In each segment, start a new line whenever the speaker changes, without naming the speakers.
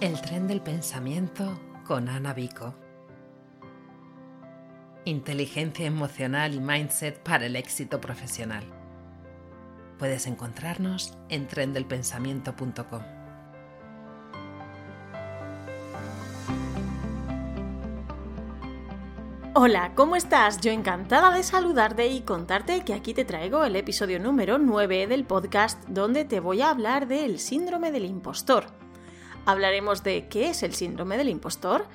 El tren del pensamiento con Ana Vico. Inteligencia emocional y mindset para el éxito profesional. Puedes encontrarnos en trendelpensamiento.com.
Hola, ¿cómo estás? Yo encantada de saludarte y contarte que aquí te traigo el episodio número 9 del podcast donde te voy a hablar del síndrome del impostor hablaremos de qué es el síndrome del impostor,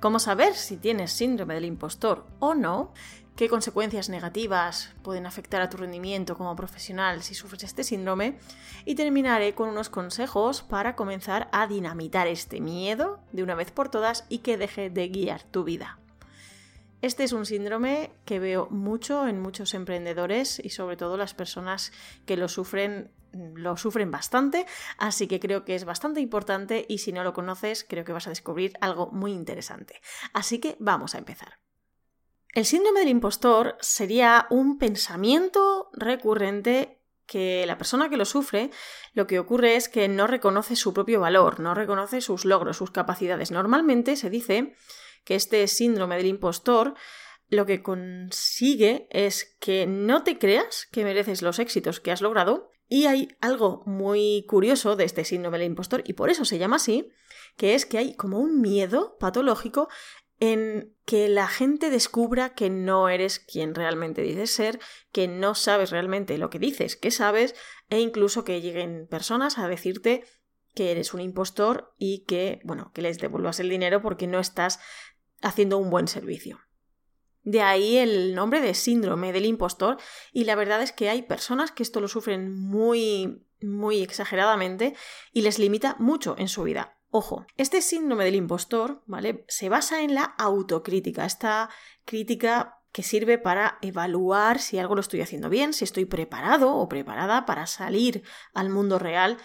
cómo saber si tienes síndrome del impostor o no, qué consecuencias negativas pueden afectar a tu rendimiento como profesional si sufres este síndrome y terminaré con unos consejos para comenzar a dinamitar este miedo de una vez por todas y que deje de guiar tu vida. Este es un síndrome que veo mucho en muchos emprendedores y sobre todo las personas que lo sufren lo sufren bastante, así que creo que es bastante importante y si no lo conoces creo que vas a descubrir algo muy interesante. Así que vamos a empezar. El síndrome del impostor sería un pensamiento recurrente que la persona que lo sufre, lo que ocurre es que no reconoce su propio valor, no reconoce sus logros, sus capacidades. Normalmente se dice que este síndrome del impostor lo que consigue es que no te creas que mereces los éxitos que has logrado y hay algo muy curioso de este síndrome del impostor, y por eso se llama así, que es que hay como un miedo patológico en que la gente descubra que no eres quien realmente dices ser, que no sabes realmente lo que dices que sabes, e incluso que lleguen personas a decirte que eres un impostor y que, bueno, que les devuelvas el dinero porque no estás haciendo un buen servicio. De ahí el nombre de síndrome del impostor y la verdad es que hay personas que esto lo sufren muy muy exageradamente y les limita mucho en su vida. Ojo, este síndrome del impostor, ¿vale? Se basa en la autocrítica, esta crítica que sirve para evaluar si algo lo estoy haciendo bien, si estoy preparado o preparada para salir al mundo real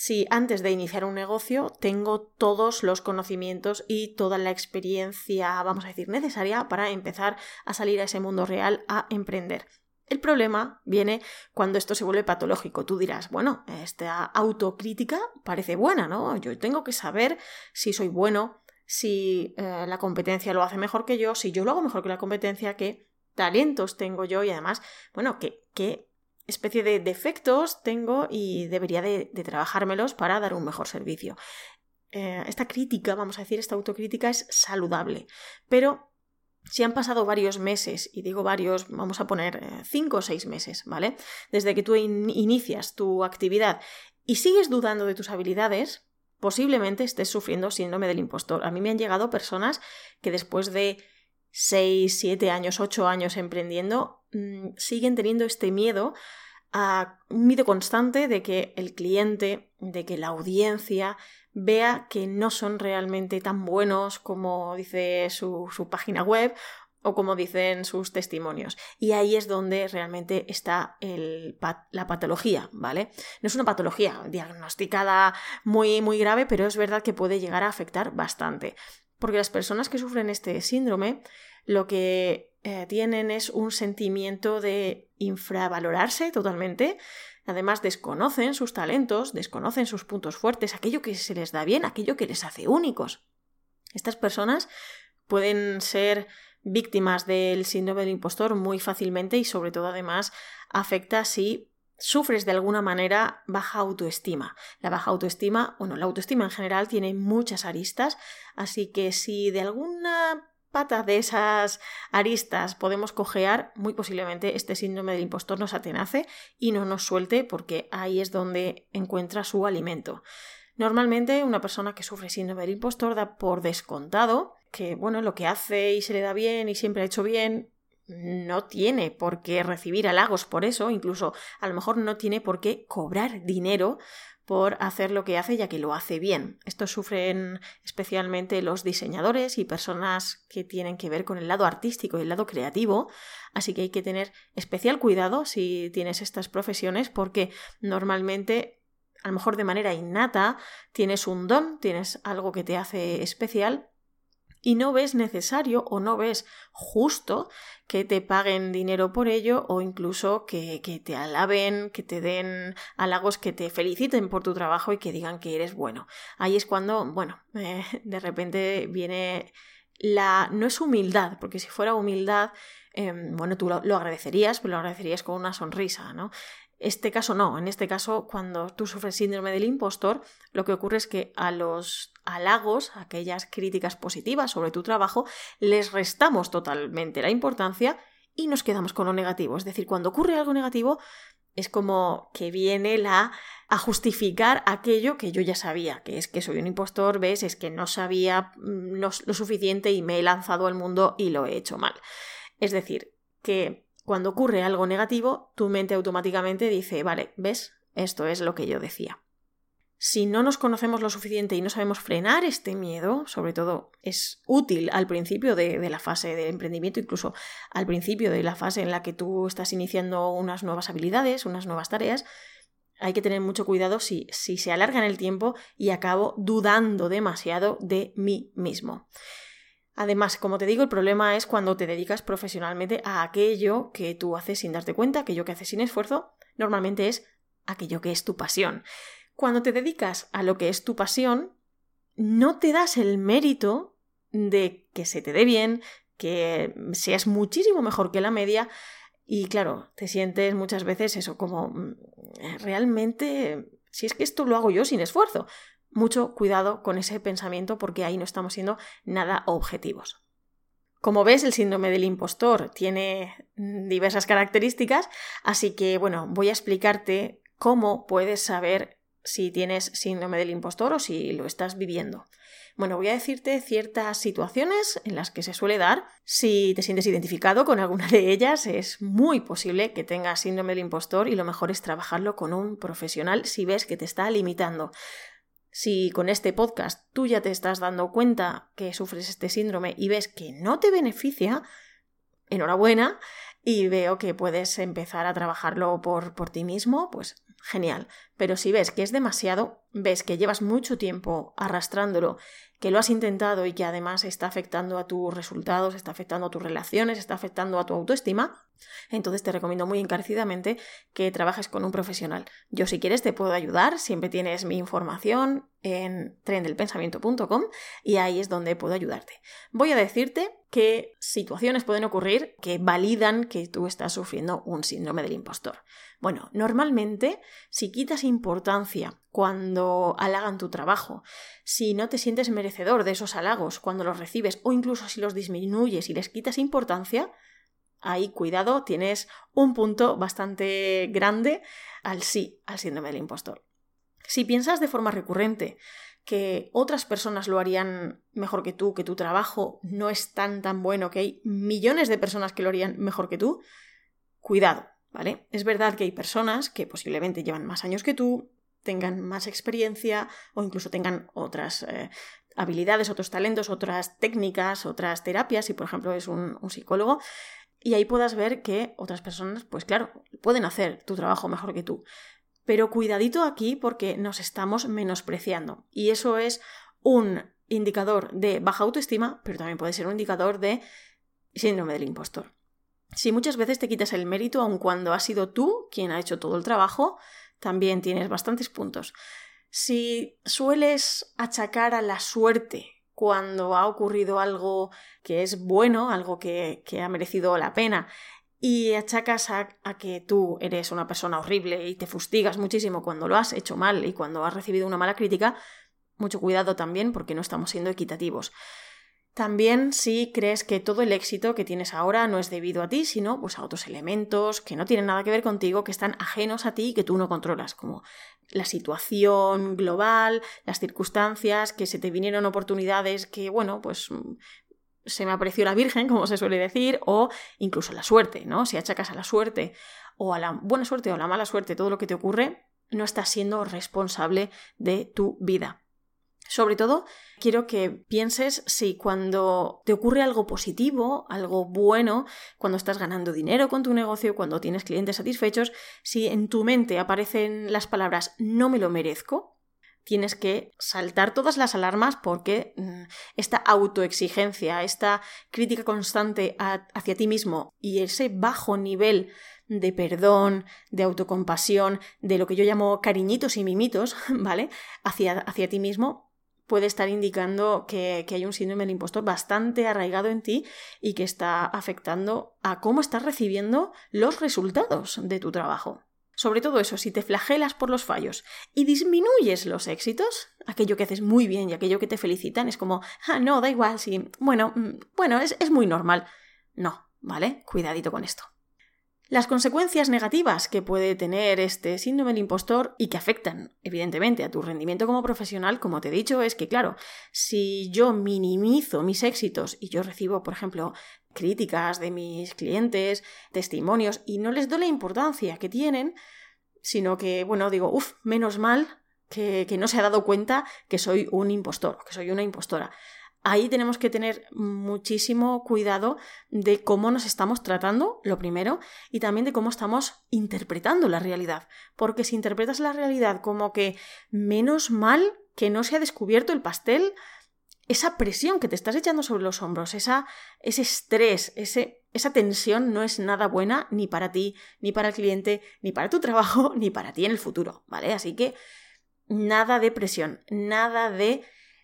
si antes de iniciar un negocio tengo todos los conocimientos y toda la experiencia, vamos a decir, necesaria para empezar a salir a ese mundo real a emprender. El problema viene cuando esto se vuelve patológico. Tú dirás, bueno, esta autocrítica parece buena, ¿no? Yo tengo que saber si soy bueno, si eh, la competencia lo hace mejor que yo, si yo lo hago mejor que la competencia, qué talentos tengo yo y además, bueno, qué, qué especie de defectos tengo y debería de, trabajármelos para dar un mejor servicio. Eh, esta crítica, vamos a decir, esta autocrítica es saludable, pero si han pasado varios meses, y digo varios, vamos a poner eh, cinco o seis meses, ¿vale? Desde que tú inicias tu actividad y sigues dudando de tus habilidades, posiblemente estés sufriendo síndrome del impostor. A mí me han llegado personas que después de 6, 7 años, 8 años emprendiendo, mm, siguen teniendo este miedo a un miedo constante de que el cliente, de que la audiencia vea que no son realmente tan buenos como dice su, su página web o como dicen sus testimonios. Y ahí es donde realmente está el, la patología, ¿vale? No es una patología diagnosticada muy, muy grave, pero es verdad que puede llegar a afectar bastante. Porque las personas que sufren este síndrome lo que eh, tienen es un sentimiento de infravalorarse totalmente. Además, desconocen sus talentos, desconocen sus puntos fuertes, aquello que se les da bien, aquello que les hace únicos. Estas personas pueden ser víctimas del síndrome del impostor muy fácilmente y sobre todo además afecta si sufres de alguna manera baja autoestima. La baja autoestima, bueno, la autoestima en general tiene muchas aristas, así que si de alguna pata de esas aristas podemos cojear, muy posiblemente este síndrome del impostor nos atenace y no nos suelte porque ahí es donde encuentra su alimento. Normalmente una persona que sufre síndrome del impostor da por descontado que bueno, lo que hace y se le da bien y siempre ha hecho bien no tiene por qué recibir halagos por eso, incluso a lo mejor no tiene por qué cobrar dinero por hacer lo que hace ya que lo hace bien. Esto sufren especialmente los diseñadores y personas que tienen que ver con el lado artístico y el lado creativo, así que hay que tener especial cuidado si tienes estas profesiones porque normalmente a lo mejor de manera innata tienes un don, tienes algo que te hace especial y no ves necesario o no ves justo que te paguen dinero por ello o incluso que, te alaben, que te den halagos, que te feliciten por tu trabajo y que digan que eres bueno. Ahí es cuando, bueno, eh, de repente viene la... no es humildad, porque si fuera humildad, em, bueno, tú lo, lo, agradecerías, pero lo agradecerías con una sonrisa, ¿no? Este caso no, en este caso cuando tú sufres síndrome del impostor, lo que ocurre es que a los halagos, aquellas críticas positivas sobre tu trabajo, les restamos totalmente la importancia y nos quedamos con lo negativo. Es decir, cuando ocurre algo negativo, es como que viene la a justificar aquello que yo ya sabía, que es que soy un impostor, ves, es que no sabía mm, lo suficiente y me he lanzado al mundo y lo he hecho mal. Es decir, que cuando ocurre algo negativo, tu mente automáticamente dice, vale, ¿ves? Esto es lo que yo decía. Si no nos conocemos lo suficiente y no sabemos frenar este miedo, sobre todo es útil al principio de, la fase del emprendimiento, incluso al principio de la fase en la que tú estás iniciando unas nuevas habilidades, unas nuevas tareas, hay que tener mucho cuidado si, si se alarga en el tiempo y acabo dudando demasiado de mí mismo. Además, como te digo, el problema es cuando te dedicas profesionalmente a aquello que tú haces sin darte cuenta, aquello que haces sin esfuerzo, normalmente es aquello que es tu pasión. Cuando te dedicas a lo que es tu pasión, no te das el mérito de que se te dé bien, que seas muchísimo mejor que la media y claro, te sientes muchas veces eso como mm, realmente, si es que esto lo hago yo sin esfuerzo, mucho cuidado con ese pensamiento porque ahí no estamos siendo nada objetivos. Como ves, el síndrome del impostor tiene diversas características, así que bueno, voy a explicarte cómo puedes saber si tienes síndrome del impostor o si lo estás viviendo. Bueno, voy a decirte ciertas situaciones en las que se suele dar. Si te sientes identificado con alguna de ellas, es muy posible que tengas síndrome del impostor y lo mejor es trabajarlo con un profesional si ves que te está limitando. Si con este podcast tú ya te estás dando cuenta que sufres este síndrome y ves que no te beneficia, enhorabuena, y veo que puedes empezar a trabajarlo por, por ti mismo, pues genial. Pero si ves que es demasiado, ves que llevas mucho tiempo arrastrándolo, que lo has intentado y que además está afectando a tus resultados, está afectando a tus relaciones, está afectando a tu autoestima, entonces te recomiendo muy encarecidamente que trabajes con un profesional. Yo si quieres te puedo ayudar, siempre tienes mi información en trendelpensamiento.com y ahí es donde puedo ayudarte. Voy a decirte qué situaciones pueden ocurrir que validan que tú estás sufriendo un síndrome del impostor. Bueno, normalmente si quitas importancia cuando halagan tu trabajo, si no te sientes merecedor de esos halagos cuando los recibes o incluso si los disminuyes y les quitas importancia, ahí cuidado, tienes un punto bastante grande al sí, al síndrome del impostor. Si piensas de forma recurrente que otras personas lo harían mejor que tú, que tu trabajo no es tan tan bueno, que hay millones de personas que lo harían mejor que tú, cuidado, Es verdad que hay personas que posiblemente llevan más años que tú, tengan más experiencia o incluso tengan otras eh, habilidades, otros talentos, otras técnicas, otras terapias, si por ejemplo es un psicólogo, y ahí puedas ver que otras personas, pues claro, pueden hacer tu trabajo mejor que tú. Pero cuidadito aquí porque nos estamos menospreciando. Y eso es un indicador de baja autoestima, pero también puede ser un indicador de síndrome del impostor. Si muchas veces te quitas el mérito, aun cuando has sido tú quien ha hecho todo el trabajo, también tienes bastantes puntos. Si sueles achacar a la suerte cuando ha ocurrido algo que es bueno, algo que, ha merecido la pena, y achacas a, que tú eres una persona horrible y te fustigas muchísimo cuando lo has hecho mal y cuando has recibido una mala crítica, mucho cuidado también porque no estamos siendo equitativos. También si crees que todo el éxito que tienes ahora no es debido a ti, sino pues a otros elementos que no tienen nada que ver contigo, que están ajenos a ti y que tú no controlas, como la situación global, las circunstancias, que se te vinieron oportunidades que, bueno, pues mm, se me apareció la Virgen, como se suele decir, o incluso la suerte, ¿no? Si achacas a la suerte o a la buena suerte o a la mala suerte todo lo que te ocurre, no estás siendo responsable de tu vida. Sobre todo, quiero que pienses si cuando te ocurre algo positivo, algo bueno, cuando estás ganando dinero con tu negocio, cuando tienes clientes satisfechos, si en tu mente aparecen las palabras no me lo merezco, tienes que saltar todas las alarmas porque mm, esta autoexigencia, esta crítica constante hacia ti mismo y ese bajo nivel de perdón, de autocompasión, de lo que yo llamo cariñitos y mimitos, ¿vale? Hacia, hacia ti mismo, puede estar indicando que, que, hay un síndrome del impostor bastante arraigado en ti y que está afectando a cómo estás recibiendo los resultados de tu trabajo. Sobre todo eso, si te flagelas por los fallos y disminuyes los éxitos, aquello que haces muy bien y aquello que te felicitan, es como, ah, no, da igual, sí, bueno, mm, bueno, es, es muy normal. No, ¿vale? Cuidadito con esto. Las consecuencias negativas que puede tener este síndrome del impostor y que afectan, evidentemente, a tu rendimiento como profesional, como te he dicho, es que, claro, si yo minimizo mis éxitos y yo recibo, por ejemplo, críticas de mis clientes, testimonios, y no les doy la importancia que tienen, sino que, bueno, digo, uff, menos mal que, que no se ha dado cuenta que soy un impostor, que soy una impostora ahí tenemos que tener muchísimo cuidado de cómo nos estamos tratando, lo primero, y también de cómo estamos interpretando la realidad. Porque si interpretas la realidad como que menos mal que no se ha descubierto el pastel, esa presión que te estás echando sobre los hombros, esa, ese estrés, ese, esa tensión no es nada buena ni para ti, ni para el cliente, ni para tu trabajo, ni para ti en el futuro, ¿vale? Así que nada de presión, nada de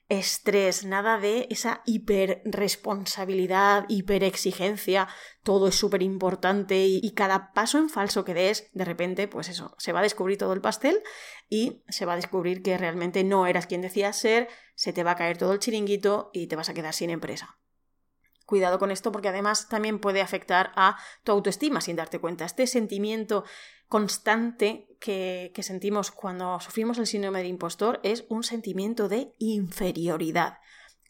estrés, nada de esa hiperresponsabilidad, hiperexigencia, todo es súper importante y, cada paso en falso que des, de repente, pues eso, se va a descubrir todo el pastel y se va a descubrir que realmente no eras quien decías ser, se te va a caer todo el chiringuito y te vas a quedar sin empresa. Cuidado con esto porque además también puede afectar a tu autoestima sin darte cuenta. Este sentimiento constante que, sentimos cuando sufrimos el síndrome del impostor es un sentimiento de inferioridad.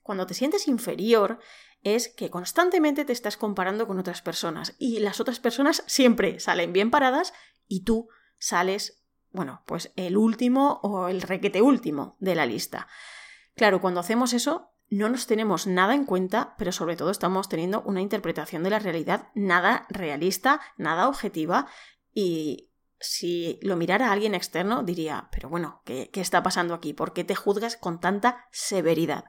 Cuando te sientes inferior es que constantemente te estás comparando con otras personas y las otras personas siempre salen bien paradas y tú sales, bueno, pues el último o el requete último de la lista. Claro, cuando hacemos eso no nos tenemos nada en cuenta, pero sobre todo estamos teniendo una interpretación de la realidad nada realista, nada objetiva y si lo mirara alguien externo diría, pero bueno, ¿qué, ¿qué, está pasando aquí? ¿Por qué te juzgas con tanta severidad?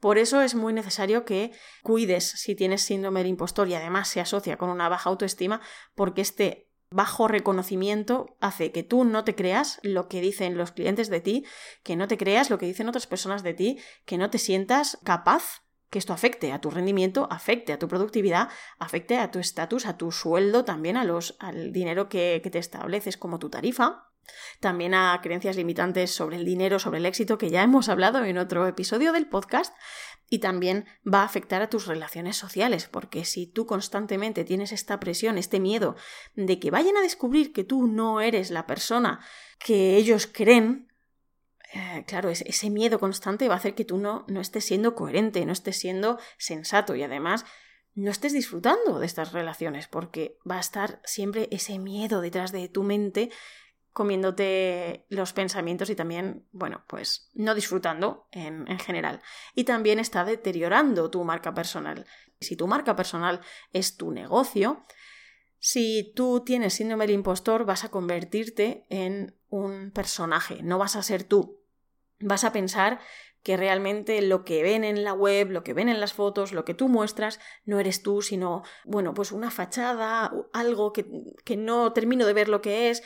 Por eso es muy necesario que cuides si tienes síndrome del impostor y además se asocia con una baja autoestima, porque este bajo reconocimiento hace que tú no te creas lo que dicen los clientes de ti, que no te creas lo que dicen otras personas de ti, que no te sientas capaz que esto afecte a tu rendimiento, afecte a tu productividad, afecte a tu estatus, a tu sueldo, también a los, al dinero que, que te estableces como tu tarifa también a creencias limitantes sobre el dinero, sobre el éxito, que ya hemos hablado en otro episodio del podcast, y también va a afectar a tus relaciones sociales, porque si tú constantemente tienes esta presión, este miedo de que vayan a descubrir que tú no eres la persona que ellos creen, eh, claro, ese miedo constante va a hacer que tú no, no estés siendo coherente, no estés siendo sensato y además no estés disfrutando de estas relaciones, porque va a estar siempre ese miedo detrás de tu mente comiéndote los pensamientos y también, bueno, pues no disfrutando en, en, general. Y también está deteriorando tu marca personal. Si tu marca personal es tu negocio, si tú tienes síndrome del impostor, vas a convertirte en un personaje, no vas a ser tú. Vas a pensar que realmente lo que ven en la web, lo que ven en las fotos, lo que tú muestras, no eres tú, sino, bueno, pues una fachada, algo que, que no termino de ver lo que es,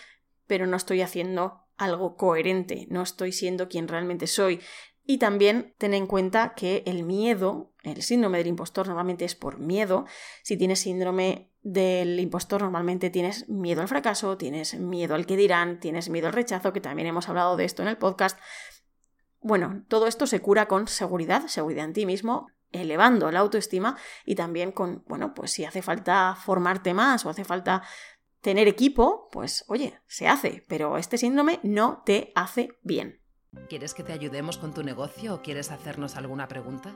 pero no estoy haciendo algo coherente, no estoy siendo quien realmente soy. Y también ten en cuenta que el miedo, el síndrome del impostor normalmente es por miedo. Si tienes síndrome del impostor normalmente tienes miedo al fracaso, tienes miedo al que dirán, tienes miedo al rechazo, que también hemos hablado de esto en el podcast. Bueno, todo esto se cura con seguridad, seguridad en ti mismo, elevando la autoestima y también con, bueno, pues si hace falta formarte más o hace falta tener equipo, pues oye, se hace, pero este síndrome no te hace bien.
¿Quieres que te ayudemos con tu negocio o quieres hacernos alguna pregunta?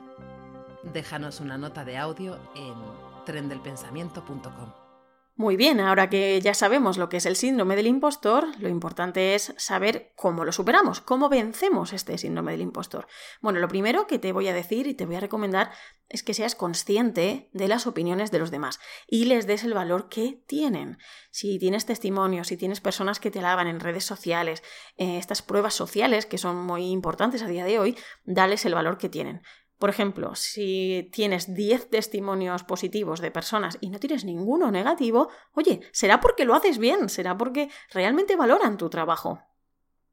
Déjanos una nota de audio en trendelpensamiento.com.
Muy bien, ahora que ya sabemos lo que es el síndrome del impostor, lo importante es saber cómo lo superamos, cómo vencemos este síndrome del impostor. Bueno, lo primero que te voy a decir y te voy a recomendar es que seas consciente de las opiniones de los demás y les des el valor que tienen. Si tienes testimonios, si tienes personas que te alaban en redes sociales, eh, estas pruebas sociales que son muy importantes a día de hoy, dales el valor que tienen. Por ejemplo, si tienes 10 testimonios positivos de personas y no tienes ninguno negativo, oye, será porque lo haces bien, será porque realmente valoran tu trabajo.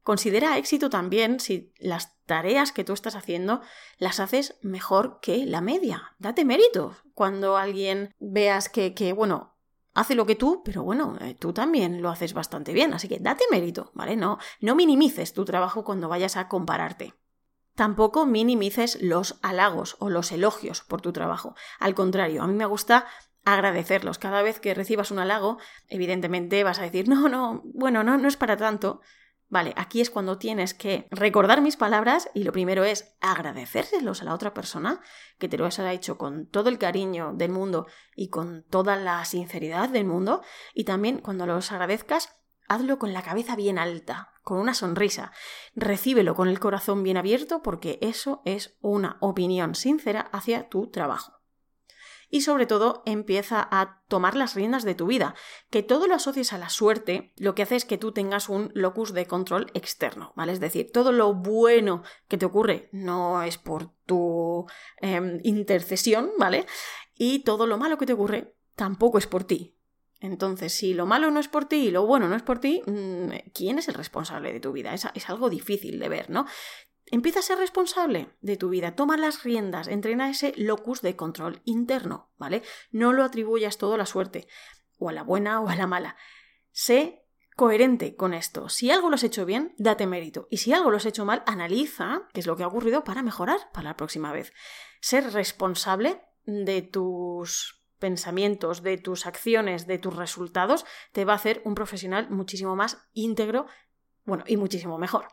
Considera éxito también si las tareas que tú estás haciendo las haces mejor que la media. Date mérito. Cuando alguien veas que, que bueno, hace lo que tú, pero bueno, eh, tú también lo haces bastante bien. Así que date mérito, ¿vale? No, no minimices tu trabajo cuando vayas a compararte. Tampoco minimices los halagos o los elogios por tu trabajo. Al contrario, a mí me gusta agradecerlos. Cada vez que recibas un halago, evidentemente vas a decir, no, no, bueno, no, no es para tanto. Vale, aquí es cuando tienes que recordar mis palabras y lo primero es agradecérselos a la otra persona, que te lo haya hecho con todo el cariño del mundo y con toda la sinceridad del mundo. Y también cuando los agradezcas, hazlo con la cabeza bien alta, con una sonrisa. Recíbelo con el corazón bien abierto porque eso es una opinión sincera hacia tu trabajo. Y sobre todo empieza a tomar las riendas de tu vida. Que todo lo asocies a la suerte, lo que hace es que tú tengas un locus de control externo, ¿vale? Es decir, todo lo bueno que te ocurre no es por tu em, intercesión, ¿vale? Y todo lo malo que te ocurre tampoco es por ti, entonces, si lo malo no es por ti y lo bueno no es por ti, mm, ¿quién es el responsable de tu vida? Es, es algo difícil de ver, ¿no? Empieza a ser responsable de tu vida, toma las riendas, entrena ese locus de control interno, ¿vale? No lo atribuyas todo a la suerte, o a la buena o a la mala. Sé coherente con esto. Si algo lo has hecho bien, date mérito. Y si algo lo has hecho mal, analiza qué es lo que ha ocurrido para mejorar para la próxima vez. Ser responsable de tus pensamientos, de tus acciones, de tus resultados, te va a hacer un profesional muchísimo más íntegro, bueno, y muchísimo mejor.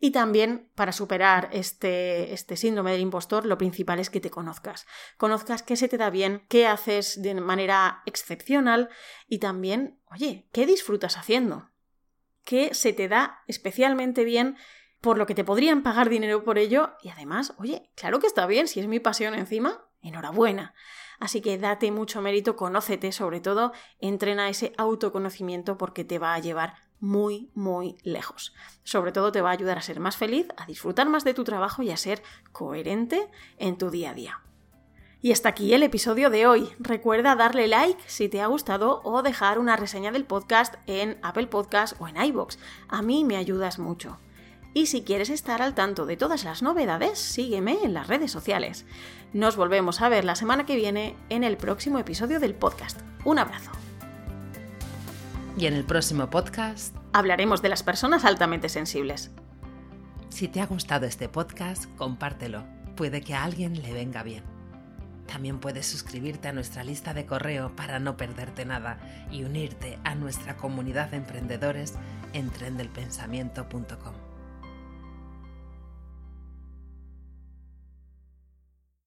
Y también para superar este, este síndrome del impostor, lo principal es que te conozcas. Conozcas qué se te da bien, qué haces de manera excepcional y también, oye, qué disfrutas haciendo. ¿Qué se te da especialmente bien por lo que te podrían pagar dinero por ello y además, oye, claro que está bien, si es mi pasión encima, enhorabuena. Así que date mucho mérito, conócete sobre todo, entrena ese autoconocimiento porque te va a llevar muy, muy lejos. Sobre todo te va a ayudar a ser más feliz, a disfrutar más de tu trabajo y a ser coherente en tu día a día. Y hasta aquí el episodio de hoy. Recuerda darle like si te ha gustado o dejar una reseña del podcast en Apple Podcast o en iBox. A mí me ayudas mucho. Y si quieres estar al tanto de todas las novedades, sígueme en las redes sociales. Nos volvemos a ver la semana que viene en el próximo episodio del podcast. Un abrazo.
Y en el próximo podcast
hablaremos de las personas altamente sensibles.
Si te ha gustado este podcast, compártelo. Puede que a alguien le venga bien. También puedes suscribirte a nuestra lista de correo para no perderte nada y unirte a nuestra comunidad de emprendedores en trendelpensamiento.com.